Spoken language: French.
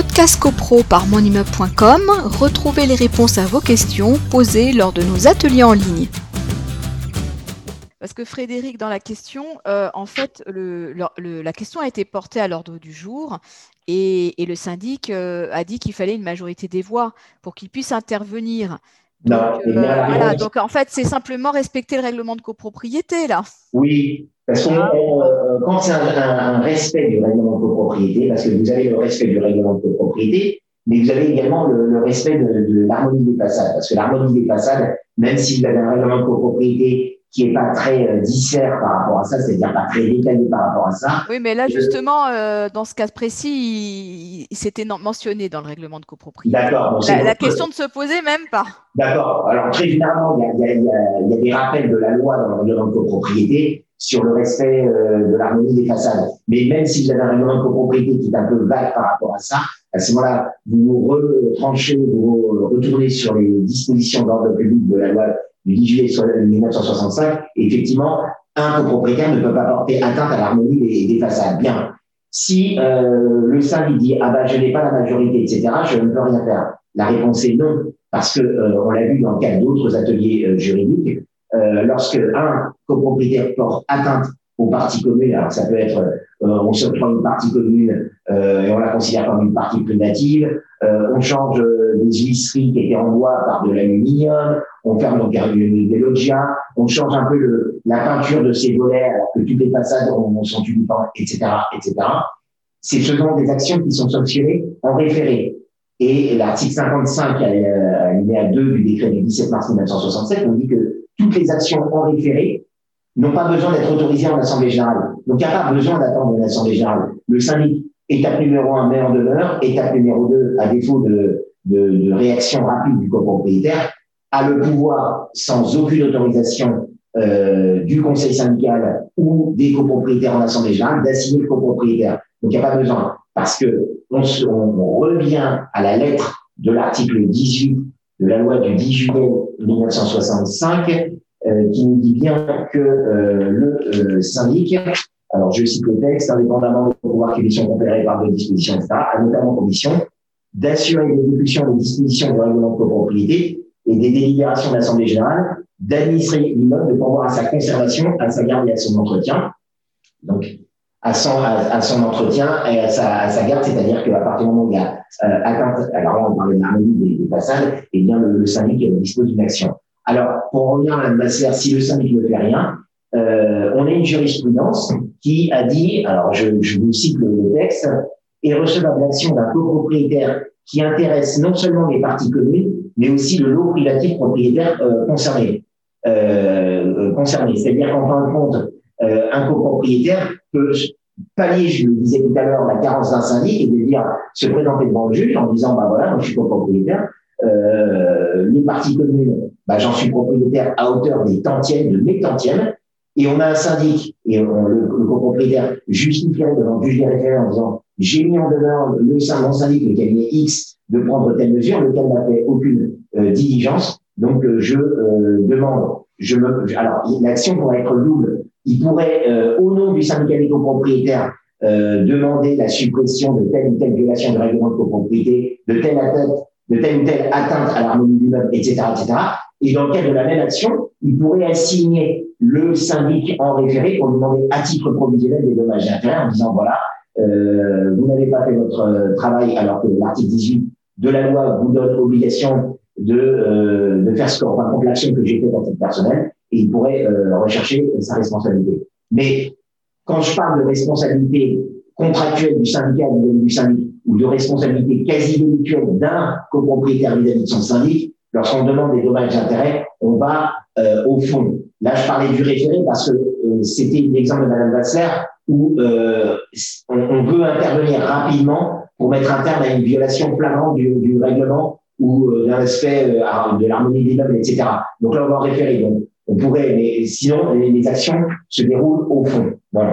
Podcast CoPro par monimmeuble.com, retrouvez les réponses à vos questions posées lors de nos ateliers en ligne. Parce que Frédéric, dans la question, euh, en fait, la question a été portée à l'ordre du jour et, le syndic euh, a dit qu'il fallait une majorité des voix pour qu'il puisse intervenir. Donc, euh, voilà, donc en fait, c'est simplement respecter le règlement de copropriété, là. Oui, parce que euh, quand c'est un, respect du règlement de copropriété, parce que vous avez le respect du règlement de copropriété, mais vous avez également le, respect de, de l'harmonie des façades. Parce que l'harmonie des façades, même si vous avez un règlement de copropriété qui est pas très euh, dissert par rapport à ça, c'est-à-dire pas très détaillé par rapport à ça. Oui, mais là, euh, justement, euh, dans ce cas précis, il, s'était mentionné dans le règlement de copropriété. D'accord. la, question de se poser, même pas. D'accord. Alors, très généralement, il y, a, il, y a, des rappels de la loi dans le règlement de copropriété sur le respect de l'harmonie des façades. Mais même si vous avez un règlement de copropriété qui est un peu vague par rapport à ça, à ce moment-là, vous vous retranchez, vous retournez sur les dispositions d'ordre public de la loi du 10 juillet 1965, effectivement, un copropriétaire ne peut pas porter atteinte à l'harmonie des, façades. Bien. Si euh, le syndic dit ah ben je n'ai pas la majorité, etc., je ne peux rien faire. La réponse est non, parce que euh, on l'a vu dans le cadre d'autres ateliers euh, juridiques, lorsque un copropriétaire porte atteinte aux parties communes, alors ça peut être on se prend une partie commune et on la considère comme une partie privative, on change des huisseries qui étaient en bois par de l'aluminium, on ferme donc des loggias, on change un peu le, la peinture de ces volets alors que toutes les façades sont uniformes, etc., etc. C'est ce genre des actions qui sont sanctionnées en référé. Et l'article 55, alinéa 2 du décret du 17 mars 1967, on dit que toutes les actions en référé n'ont pas besoin d'être autorisées en assemblée générale. Donc, il n'y a pas besoin d'attendre une assemblée générale. Le syndic, étape numéro 1, met en demeure. Étape numéro 2, à défaut de, de, réaction rapide du copropriétaire, a le pouvoir, sans aucune autorisation euh, du conseil syndical ou des copropriétaires en assemblée générale, d'assigner le copropriétaire. Donc, il n'y a pas besoin. Parce que on, on, revient à la lettre de l'article 18 de la loi du 10 juillet 1965, euh, qui nous dit bien que euh, le euh, syndic, alors je cite le texte, indépendamment des pouvoirs qui lui sont conférés par des dispositions, etc., a notamment condition d'assurer l'exécution des dispositions du règlement de copropriété et des délibérations de l'Assemblée générale, d'administrer l'immeuble, de pouvoir à sa conservation, à sa garde et à son entretien. Donc, à son, à, son entretien et à sa, garde, c'est-à-dire qu'à partir du moment où il y a euh, atteinte, alors là on parlait de l'harmonie des, des, façades, et eh bien le syndic dispose d'une action. Alors, pour revenir à la sphère, si le syndic ne fait rien, euh, on a une jurisprudence qui a dit, alors je, je vous cite le, le texte, est recevable l'action d'un copropriétaire qui intéresse non seulement les parties communes, mais aussi le lot privatif propriétaire euh, concerné. Euh, euh, concerné. C'est-à-dire qu'en fin de compte, euh, un copropriétaire peut pallier, je le disais tout à l'heure, la carence d'un syndic et de dire, se présenter devant le juge en disant, bah voilà, moi je suis copropriétaire, euh, les parties communes, bah, j'en suis propriétaire à hauteur des tantièmes, de mes tantièmes, et on a un syndic, et le, copropriétaire justifierait devant le juge des référés en disant j'ai mis en demeure le syndic, le cabinet X, de prendre telle mesure, lequel n'a fait aucune euh, diligence. Donc, euh, je euh, demande, je me, alors, l'action pourrait être double. Il pourrait, au nom du syndicat des copropriétaires, demander la suppression de telle ou telle violation du règlement de copropriété, de telle, atteinte, de telle ou telle atteinte à l'harmonie du meuble, etc., etc. Et dans le cadre de la même action, il pourrait assigner le syndic en référé pour lui demander à titre provisionnel des dommages et intérêts en disant voilà, euh, vous n'avez pas fait votre euh, travail alors que l'article 18 de la loi vous donne obligation de, euh, de faire ce qu'on enfin, l'action que j'ai faite à titre personnel et il pourrait euh, rechercher sa responsabilité. Mais quand je parle de responsabilité contractuelle du syndicat du syndic ou de responsabilité quasi délictuelle d'un copropriétaire vis-à-vis de son syndic, lorsqu'on demande des dommages d'intérêt, on va euh, au fond. Là, je parlais du référé parce que euh, c'était l'exemple de Mme Vassler où euh, on, veut intervenir rapidement pour mettre un terme à une violation flagrante du, règlement ou d'un euh, de l'harmonie des meubles, etc. Donc là, on va référer. Donc, on pourrait, mais sinon, les, les actions se déroulent au fond. Voilà.